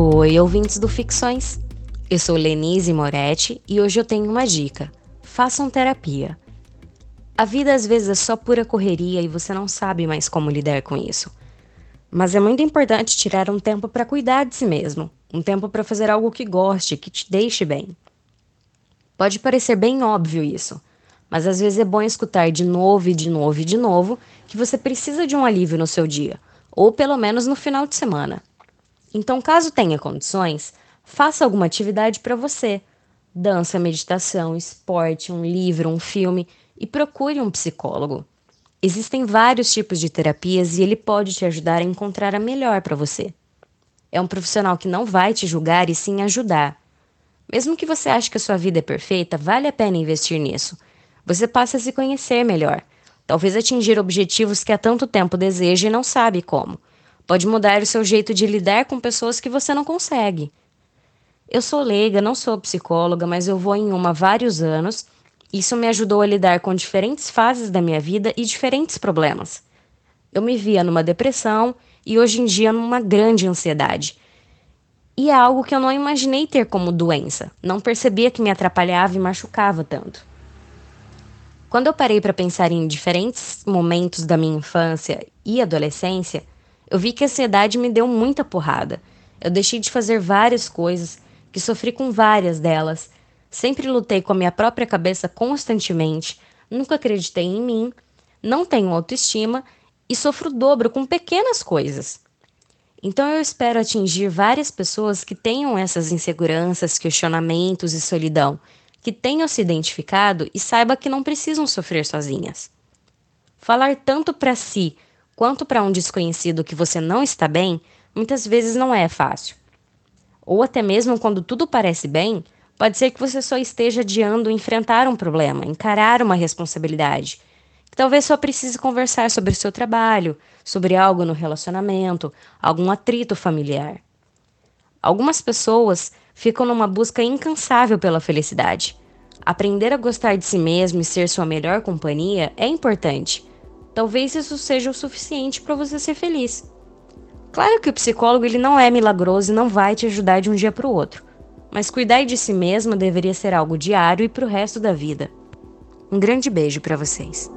Oi, ouvintes do Ficções. Eu sou Lenise Moretti e hoje eu tenho uma dica. Façam terapia. A vida às vezes é só pura correria e você não sabe mais como lidar com isso. Mas é muito importante tirar um tempo para cuidar de si mesmo, um tempo para fazer algo que goste, que te deixe bem. Pode parecer bem óbvio isso, mas às vezes é bom escutar de novo e de novo e de novo que você precisa de um alívio no seu dia, ou pelo menos no final de semana. Então, caso tenha condições, faça alguma atividade para você. Dança, meditação, esporte, um livro, um filme e procure um psicólogo. Existem vários tipos de terapias e ele pode te ajudar a encontrar a melhor para você. É um profissional que não vai te julgar e sim ajudar. Mesmo que você ache que a sua vida é perfeita, vale a pena investir nisso. Você passa a se conhecer melhor, talvez atingir objetivos que há tanto tempo deseja e não sabe como. Pode mudar o seu jeito de lidar com pessoas que você não consegue. Eu sou leiga, não sou psicóloga, mas eu vou em uma há vários anos. Isso me ajudou a lidar com diferentes fases da minha vida e diferentes problemas. Eu me via numa depressão e hoje em dia numa grande ansiedade. E é algo que eu não imaginei ter como doença, não percebia que me atrapalhava e machucava tanto. Quando eu parei para pensar em diferentes momentos da minha infância e adolescência, eu vi que a ansiedade me deu muita porrada. Eu deixei de fazer várias coisas, que sofri com várias delas. Sempre lutei com a minha própria cabeça constantemente, nunca acreditei em mim, não tenho autoestima e sofro dobro com pequenas coisas. Então eu espero atingir várias pessoas que tenham essas inseguranças, questionamentos e solidão, que tenham se identificado e saiba que não precisam sofrer sozinhas. Falar tanto para si quanto para um desconhecido que você não está bem, muitas vezes não é fácil. Ou até mesmo quando tudo parece bem, pode ser que você só esteja adiando enfrentar um problema, encarar uma responsabilidade. Que talvez só precise conversar sobre o seu trabalho, sobre algo no relacionamento, algum atrito familiar. Algumas pessoas ficam numa busca incansável pela felicidade. Aprender a gostar de si mesmo e ser sua melhor companhia é importante, Talvez isso seja o suficiente para você ser feliz. Claro que o psicólogo ele não é milagroso e não vai te ajudar de um dia para o outro, mas cuidar de si mesmo deveria ser algo diário e para o resto da vida. Um grande beijo para vocês.